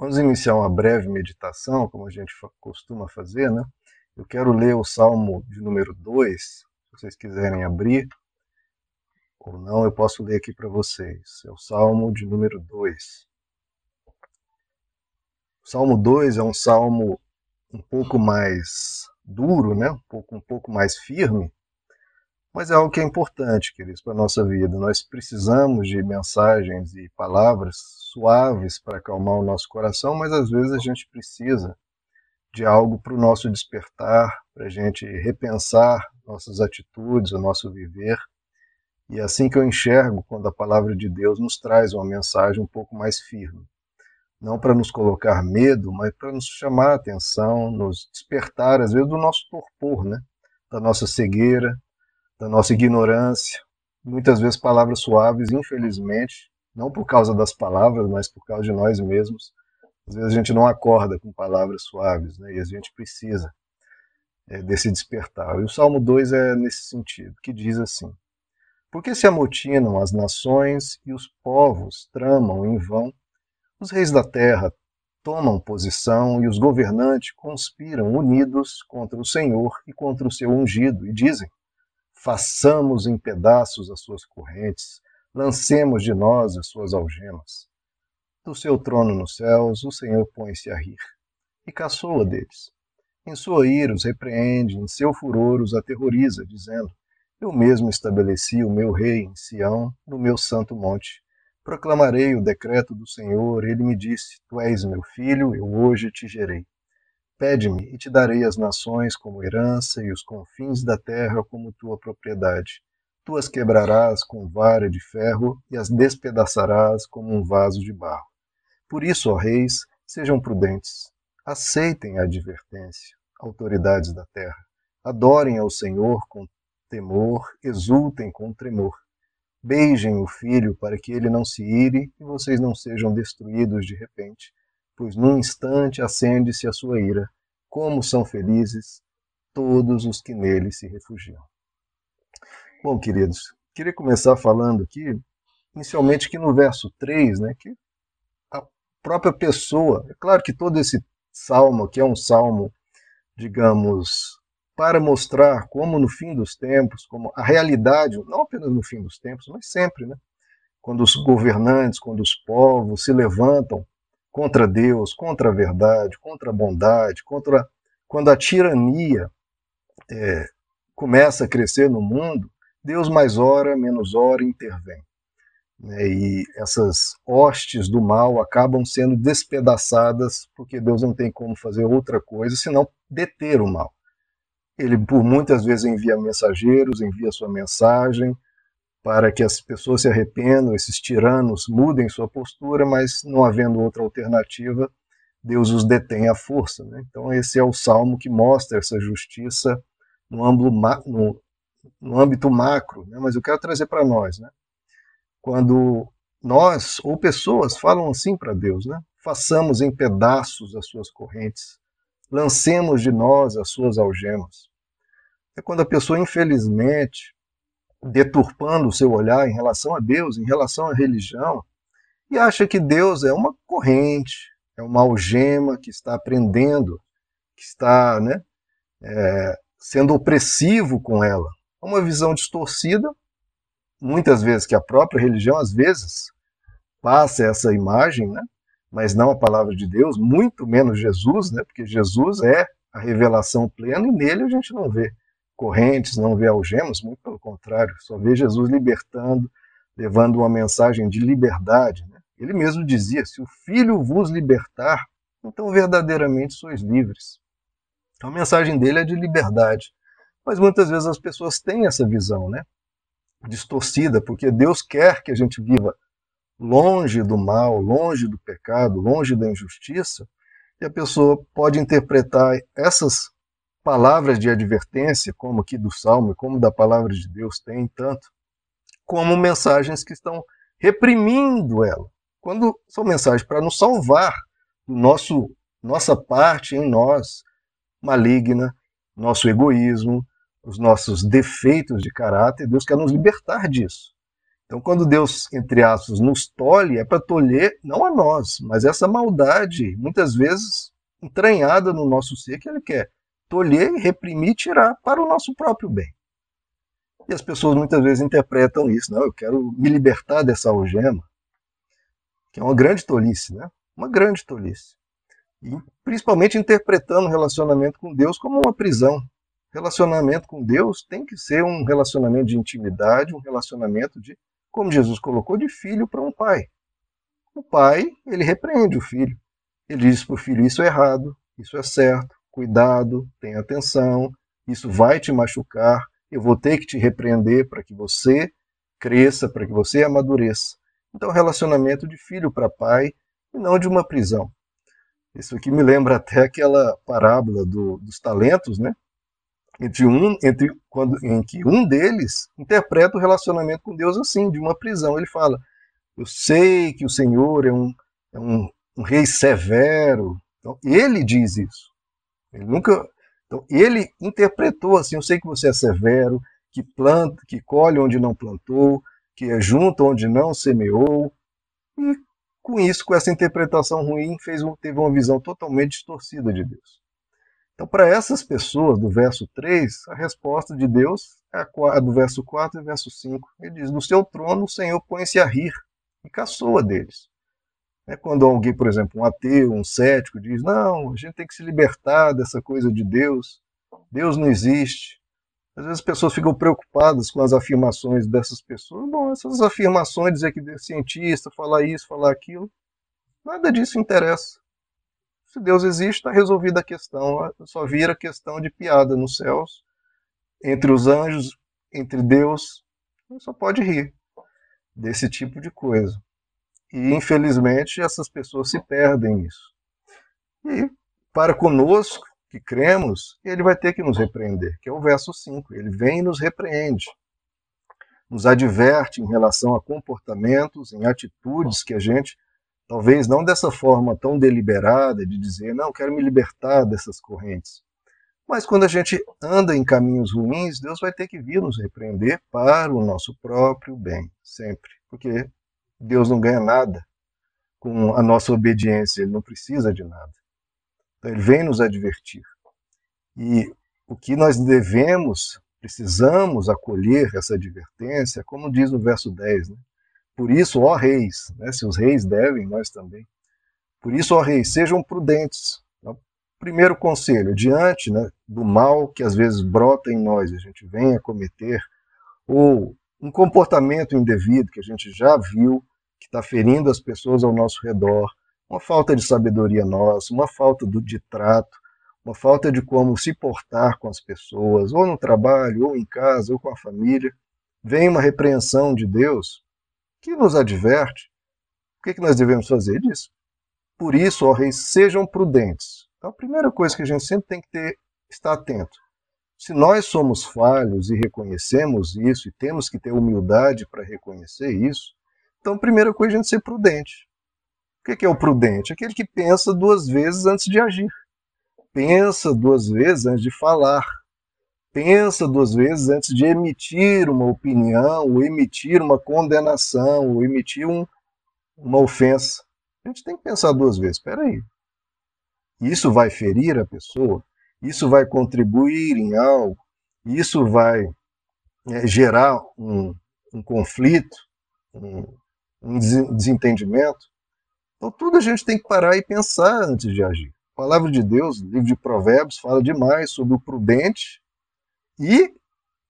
Vamos iniciar uma breve meditação, como a gente costuma fazer, né? Eu quero ler o Salmo de número 2, se vocês quiserem abrir, ou não, eu posso ler aqui para vocês. É o Salmo de número 2. O Salmo 2 é um salmo um pouco mais duro, né? um, pouco, um pouco mais firme, mas é algo que é importante, queridos, para a nossa vida. Nós precisamos de mensagens e palavras suaves para acalmar o nosso coração, mas às vezes a gente precisa de algo para o nosso despertar, para a gente repensar nossas atitudes, o nosso viver. E é assim que eu enxergo quando a palavra de Deus nos traz uma mensagem um pouco mais firme. Não para nos colocar medo, mas para nos chamar a atenção, nos despertar, às vezes, do nosso torpor, né? da nossa cegueira, da nossa ignorância. Muitas vezes palavras suaves, infelizmente, não por causa das palavras, mas por causa de nós mesmos. Às vezes a gente não acorda com palavras suaves, né? e a gente precisa é, desse despertar. E o Salmo 2 é nesse sentido, que diz assim: Porque se amotinam as nações e os povos tramam em vão, os reis da terra tomam posição e os governantes conspiram unidos contra o Senhor e contra o seu ungido, e dizem: façamos em pedaços as suas correntes, lancemos de nós as suas algemas. Do seu trono nos céus, o Senhor põe-se a rir, e caçoa deles. Em sua ira os repreende, em seu furor os aterroriza, dizendo: Eu mesmo estabeleci o meu rei em Sião, no meu santo monte. Proclamarei o decreto do Senhor, ele me disse: Tu és meu filho, eu hoje te gerei. Pede-me, e te darei as nações como herança e os confins da terra como tua propriedade. Tu as quebrarás com vara de ferro e as despedaçarás como um vaso de barro. Por isso, ó reis, sejam prudentes. Aceitem a advertência, autoridades da terra. Adorem ao Senhor com temor, exultem com tremor. Beijem o filho para que ele não se ire e vocês não sejam destruídos de repente pois num instante acende-se a sua ira. Como são felizes todos os que nele se refugiam. Bom, queridos, queria começar falando aqui, inicialmente que no verso 3, né, que a própria pessoa, é claro que todo esse salmo aqui é um salmo, digamos, para mostrar como no fim dos tempos, como a realidade, não apenas no fim dos tempos, mas sempre, né? Quando os governantes, quando os povos se levantam contra Deus, contra a verdade, contra a bondade, contra quando a tirania é, começa a crescer no mundo, Deus mais hora, menos hora intervém. Né? E essas hostes do mal acabam sendo despedaçadas porque Deus não tem como fazer outra coisa senão deter o mal. Ele, por muitas vezes, envia mensageiros, envia sua mensagem, para que as pessoas se arrependam, esses tiranos mudem sua postura, mas não havendo outra alternativa, Deus os detém à força. Né? Então, esse é o salmo que mostra essa justiça no âmbito, no, no âmbito macro, né? mas eu quero trazer para nós. Né? Quando nós ou pessoas falam assim para Deus, né? façamos em pedaços as suas correntes, lancemos de nós as suas algemas. É quando a pessoa, infelizmente, deturpando o seu olhar em relação a Deus, em relação à religião, e acha que Deus é uma corrente, é uma algema que está aprendendo, que está né, é, sendo opressivo com ela. É uma visão distorcida, muitas vezes que a própria religião, às vezes, passa essa imagem, né, mas não a palavra de Deus, muito menos Jesus, né, porque Jesus é a revelação plena e nele a gente não vê correntes, não vê algemas, muito pelo contrário, só vê Jesus libertando, levando uma mensagem de liberdade. Né? Ele mesmo dizia: se o Filho vos libertar, então verdadeiramente sois livres. Então a mensagem dele é de liberdade. Mas muitas vezes as pessoas têm essa visão, né? Distorcida, porque Deus quer que a gente viva longe do mal, longe do pecado, longe da injustiça, e a pessoa pode interpretar essas palavras de advertência, como aqui do Salmo, como da palavra de Deus tem tanto, como mensagens que estão reprimindo ela. Quando são mensagens para nos salvar do nosso nossa parte em nós maligna, nosso egoísmo, os nossos defeitos de caráter, Deus quer nos libertar disso. Então, quando Deus, entre aspas, nos tolhe, é para tolher não a nós, mas essa maldade, muitas vezes entranhada no nosso ser, que Ele quer tolher, reprimir, tirar para o nosso próprio bem. E as pessoas muitas vezes interpretam isso, não, eu quero me libertar dessa algema, que é uma grande tolice, né? Uma grande tolice. E principalmente interpretando o relacionamento com Deus como uma prisão. Relacionamento com Deus tem que ser um relacionamento de intimidade, um relacionamento de como Jesus colocou, de filho para um pai. O pai, ele repreende o filho. Ele diz para o filho: Isso é errado, isso é certo, cuidado, tenha atenção, isso vai te machucar, eu vou ter que te repreender para que você cresça, para que você amadureça. Então, relacionamento de filho para pai e não de uma prisão. Isso aqui me lembra até aquela parábola do, dos talentos, né? entre um, entre quando, em que um deles interpreta o relacionamento com Deus assim, de uma prisão. Ele fala: Eu sei que o Senhor é um, é um, um rei severo. Então, ele diz isso. Ele nunca. Então, ele interpretou assim: Eu sei que você é severo, que planta, que colhe onde não plantou, que é junto onde não semeou. E com isso, com essa interpretação ruim, fez, teve uma visão totalmente distorcida de Deus. Então, para essas pessoas, do verso 3, a resposta de Deus é a do verso 4 e verso 5. Ele diz: No seu trono o Senhor põe-se a rir e caçoa deles. É quando alguém, por exemplo, um ateu, um cético, diz: Não, a gente tem que se libertar dessa coisa de Deus, Deus não existe. Às vezes as pessoas ficam preocupadas com as afirmações dessas pessoas. Bom, essas afirmações, dizer que é cientista, falar isso, falar aquilo, nada disso interessa. Se Deus existe, está resolvida a questão. Só vira questão de piada nos céus, entre os anjos, entre Deus. Só pode rir desse tipo de coisa. E, infelizmente, essas pessoas se perdem nisso. E, para conosco, que cremos, ele vai ter que nos repreender, que é o verso 5. Ele vem e nos repreende. Nos adverte em relação a comportamentos, em atitudes que a gente Talvez não dessa forma tão deliberada de dizer, não, quero me libertar dessas correntes. Mas quando a gente anda em caminhos ruins, Deus vai ter que vir nos repreender para o nosso próprio bem, sempre. Porque Deus não ganha nada com a nossa obediência, ele não precisa de nada. Então ele vem nos advertir. E o que nós devemos, precisamos acolher essa advertência, como diz no verso 10, né? Por isso, ó reis, né, se os reis devem, nós também. Por isso, ó reis, sejam prudentes. Então, primeiro conselho, diante né, do mal que às vezes brota em nós a gente vem a cometer, ou um comportamento indevido que a gente já viu, que está ferindo as pessoas ao nosso redor, uma falta de sabedoria nossa, uma falta de trato, uma falta de como se portar com as pessoas, ou no trabalho, ou em casa, ou com a família, vem uma repreensão de Deus, que nos adverte o que, que nós devemos fazer disso. Por isso, ó reis, sejam prudentes. Então, a primeira coisa que a gente sempre tem que ter, estar atento. Se nós somos falhos e reconhecemos isso, e temos que ter humildade para reconhecer isso, então primeira coisa a gente ser prudente. O que é o prudente? Aquele que pensa duas vezes antes de agir. Pensa duas vezes antes de falar pensa duas vezes antes de emitir uma opinião, ou emitir uma condenação, ou emitir um, uma ofensa. A gente tem que pensar duas vezes. Espera aí. Isso vai ferir a pessoa? Isso vai contribuir em algo? Isso vai é, gerar um, um conflito, um, um desentendimento? Então, tudo a gente tem que parar e pensar antes de agir. A palavra de Deus, livro de Provérbios, fala demais sobre o prudente e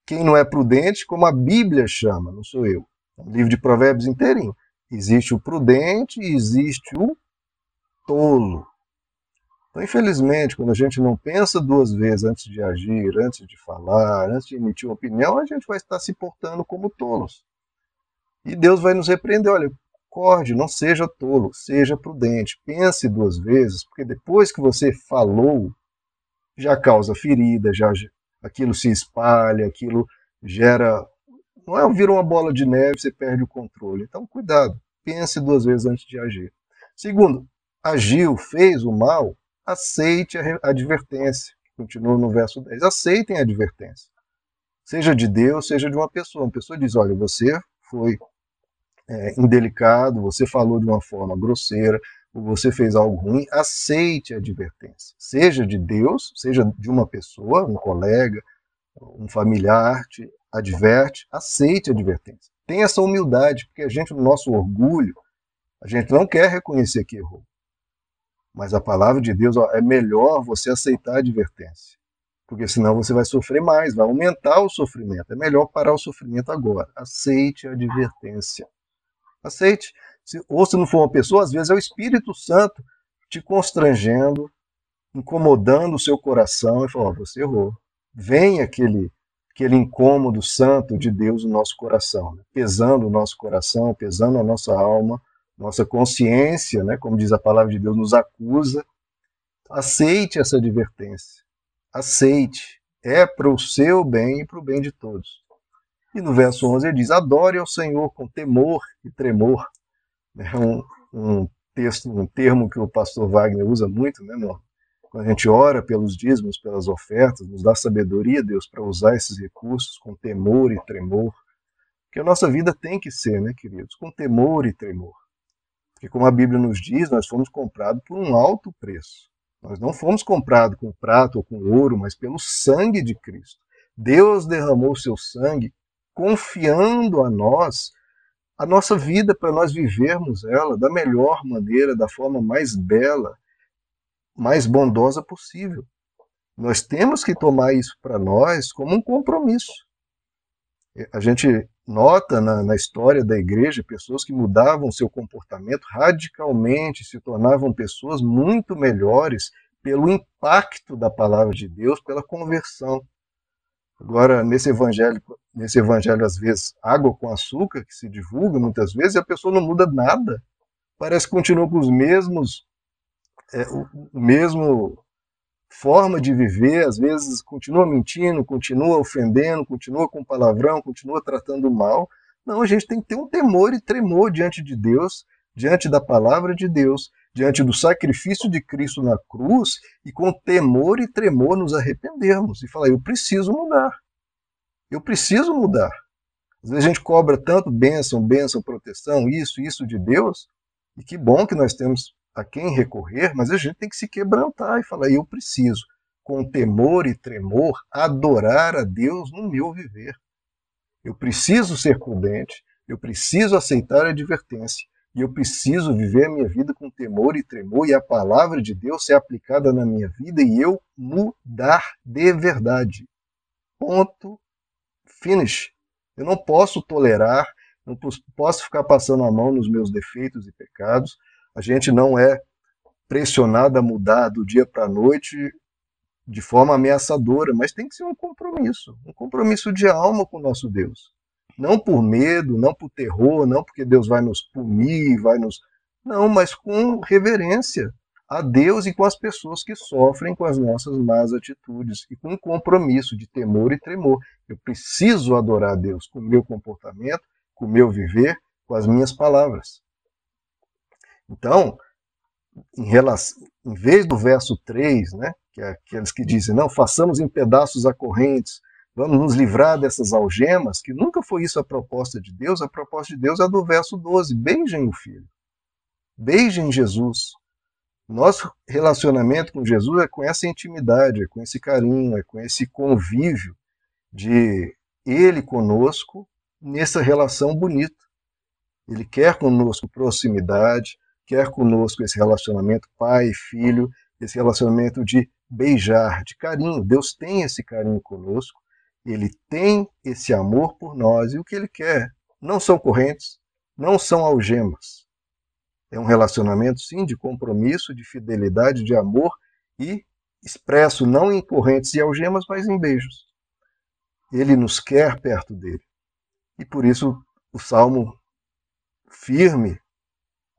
quem não é prudente, como a Bíblia chama, não sou eu. É um livro de provérbios inteirinho. Existe o prudente e existe o tolo. Então, infelizmente, quando a gente não pensa duas vezes antes de agir, antes de falar, antes de emitir uma opinião, a gente vai estar se portando como tolos. E Deus vai nos repreender: olha, acorde, não seja tolo, seja prudente, pense duas vezes, porque depois que você falou, já causa ferida, já aquilo se espalha, aquilo gera. Não é vira uma bola de neve, você perde o controle. Então, cuidado, pense duas vezes antes de agir. Segundo, agiu, fez o mal, aceite a advertência. Continua no verso 10. Aceitem a advertência. Seja de Deus, seja de uma pessoa. Uma pessoa diz: olha, você foi é, indelicado, você falou de uma forma grosseira, ou você fez algo ruim, aceite a advertência. Seja de Deus, seja de uma pessoa, um colega, um familiar, te adverte, aceite a advertência. Tenha essa humildade, porque a gente, no nosso orgulho, a gente não quer reconhecer que errou. Mas a palavra de Deus ó, é melhor você aceitar a advertência. Porque senão você vai sofrer mais, vai aumentar o sofrimento. É melhor parar o sofrimento agora. Aceite a advertência. Aceite. Se, ou se não for uma pessoa, às vezes é o Espírito Santo te constrangendo, incomodando o seu coração e falando: oh, você errou. Vem aquele, aquele incômodo santo de Deus no nosso coração, né? pesando o nosso coração, pesando a nossa alma, nossa consciência, né? como diz a palavra de Deus, nos acusa. Aceite essa advertência. Aceite. É para o seu bem e para o bem de todos. E no verso 11 ele diz: Adore ao Senhor com temor e tremor. É um, um texto, um termo que o pastor Wagner usa muito, né, no, quando a gente ora pelos dízimos, pelas ofertas, nos dá sabedoria, Deus, para usar esses recursos com temor e tremor. Porque a nossa vida tem que ser, né, queridos, com temor e tremor. Porque, como a Bíblia nos diz, nós fomos comprados por um alto preço. Nós não fomos comprados com prata ou com ouro, mas pelo sangue de Cristo. Deus derramou seu sangue confiando a nós a nossa vida para nós vivermos ela da melhor maneira, da forma mais bela, mais bondosa possível. Nós temos que tomar isso para nós como um compromisso. A gente nota na, na, história da igreja pessoas que mudavam seu comportamento radicalmente, se tornavam pessoas muito melhores pelo impacto da palavra de Deus, pela conversão. Agora, nesse evangelho, nesse evangelho, às vezes, água com açúcar, que se divulga muitas vezes, a pessoa não muda nada. Parece que continua com os mesmos, é, o, o mesmo forma de viver, às vezes continua mentindo, continua ofendendo, continua com palavrão, continua tratando mal. Não, a gente tem que ter um temor e tremor diante de Deus, diante da palavra de Deus, diante do sacrifício de Cristo na cruz e com temor e tremor nos arrependermos e falar: eu preciso mudar. Eu preciso mudar. Às vezes a gente cobra tanto bênção, bênção, proteção, isso, isso de Deus, e que bom que nós temos a quem recorrer, mas a gente tem que se quebrantar e falar: eu preciso, com temor e tremor, adorar a Deus no meu viver. Eu preciso ser prudente, eu preciso aceitar a advertência, e eu preciso viver a minha vida com temor e tremor e a palavra de Deus ser aplicada na minha vida e eu mudar de verdade. Ponto. Finish. Eu não posso tolerar, não posso ficar passando a mão nos meus defeitos e pecados. A gente não é pressionado a mudar do dia para a noite de forma ameaçadora, mas tem que ser um compromisso, um compromisso de alma com o nosso Deus. Não por medo, não por terror, não porque Deus vai nos punir, vai nos. Não, mas com reverência a Deus e com as pessoas que sofrem com as nossas más atitudes e com um compromisso de temor e tremor. Eu preciso adorar a Deus com o meu comportamento, com o meu viver, com as minhas palavras. Então, em, relação, em vez do verso 3, né, que é aqueles que dizem, não, façamos em pedaços a correntes, Vamos nos livrar dessas algemas, que nunca foi isso a proposta de Deus. A proposta de Deus é do verso 12: beijem o filho. Beijem Jesus. Nosso relacionamento com Jesus é com essa intimidade, é com esse carinho, é com esse convívio de Ele conosco nessa relação bonita. Ele quer conosco proximidade, quer conosco esse relacionamento pai e filho, esse relacionamento de beijar, de carinho. Deus tem esse carinho conosco ele tem esse amor por nós e o que ele quer não são correntes, não são algemas. É um relacionamento, sim, de compromisso, de fidelidade, de amor e expresso não em correntes e algemas, mas em beijos. Ele nos quer perto dele. E por isso o salmo firme,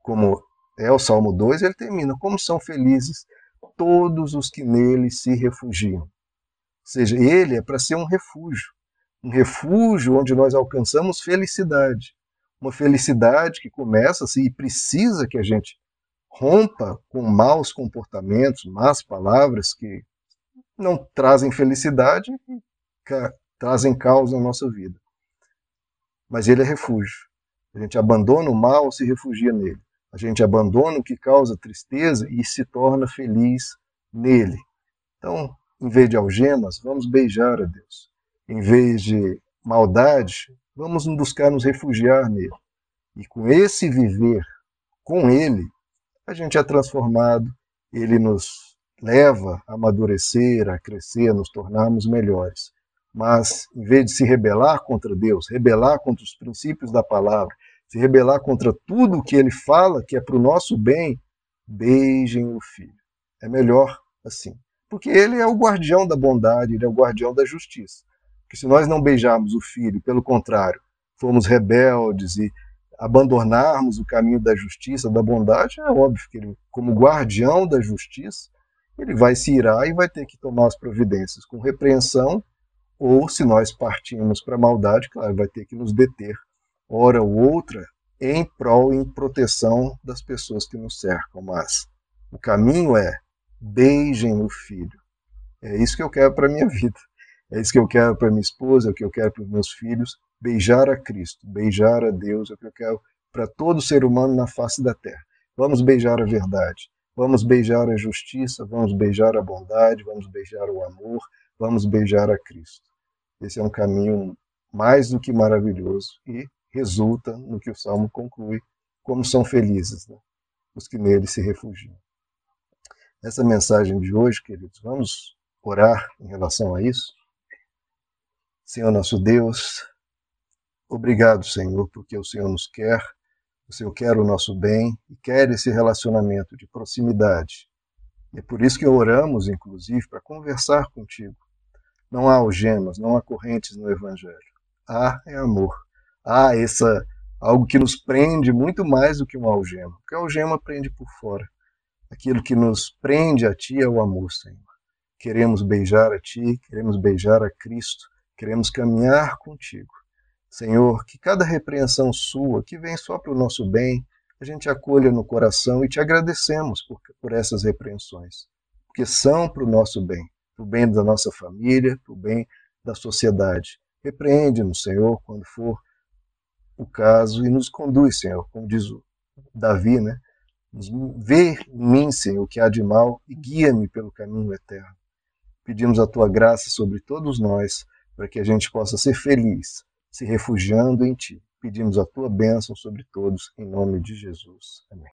como é o salmo 2, ele termina: Como são felizes todos os que nele se refugiam seja, ele é para ser um refúgio, um refúgio onde nós alcançamos felicidade, uma felicidade que começa assim, e precisa que a gente rompa com maus comportamentos, más palavras que não trazem felicidade e trazem causa na nossa vida. Mas ele é refúgio. A gente abandona o mal, se refugia nele. A gente abandona o que causa tristeza e se torna feliz nele. Então, em vez de algemas, vamos beijar a Deus. Em vez de maldade, vamos buscar nos refugiar nele. E com esse viver com ele, a gente é transformado, ele nos leva a amadurecer, a crescer, a nos tornarmos melhores. Mas, em vez de se rebelar contra Deus, rebelar contra os princípios da palavra, se rebelar contra tudo o que ele fala, que é para o nosso bem, beijem o filho. É melhor assim. Porque ele é o guardião da bondade, ele é o guardião da justiça. Porque se nós não beijarmos o filho, pelo contrário, formos rebeldes e abandonarmos o caminho da justiça, da bondade, é óbvio que ele, como guardião da justiça, ele vai se irar e vai ter que tomar as providências com repreensão, ou se nós partimos para a maldade, claro, vai ter que nos deter, hora ou outra, em prol, em proteção das pessoas que nos cercam. Mas o caminho é beijem o filho. É isso que eu quero para minha vida. É isso que eu quero para minha esposa, é o que eu quero para os meus filhos. Beijar a Cristo, beijar a Deus, é o que eu quero para todo ser humano na face da terra. Vamos beijar a verdade, vamos beijar a justiça, vamos beijar a bondade, vamos beijar o amor, vamos beijar a Cristo. Esse é um caminho mais do que maravilhoso e resulta no que o Salmo conclui, como são felizes né? os que nele se refugiam. Essa mensagem de hoje, queridos, vamos orar em relação a isso? Senhor nosso Deus, Obrigado, Senhor, porque o Senhor nos quer, o Senhor quer o nosso bem e quer esse relacionamento de proximidade. E é por isso que oramos, inclusive, para conversar contigo. Não há algemas, não há correntes no Evangelho. Há é amor. Há essa algo que nos prende muito mais do que uma algema. Porque a algema prende por fora. Aquilo que nos prende a Ti é o amor, Senhor. Queremos beijar a Ti, queremos beijar a Cristo, queremos caminhar contigo. Senhor, que cada repreensão sua, que vem só para o nosso bem, a gente acolha no coração e te agradecemos por, por essas repreensões, porque são para o nosso bem, para o bem da nossa família, para o bem da sociedade. Repreende-nos, Senhor, quando for o caso e nos conduz, Senhor, como diz o Davi, né? Vê em mim, Senhor, o que há de mal e guia-me pelo caminho eterno. Pedimos a tua graça sobre todos nós, para que a gente possa ser feliz se refugiando em ti. Pedimos a tua bênção sobre todos, em nome de Jesus. Amém.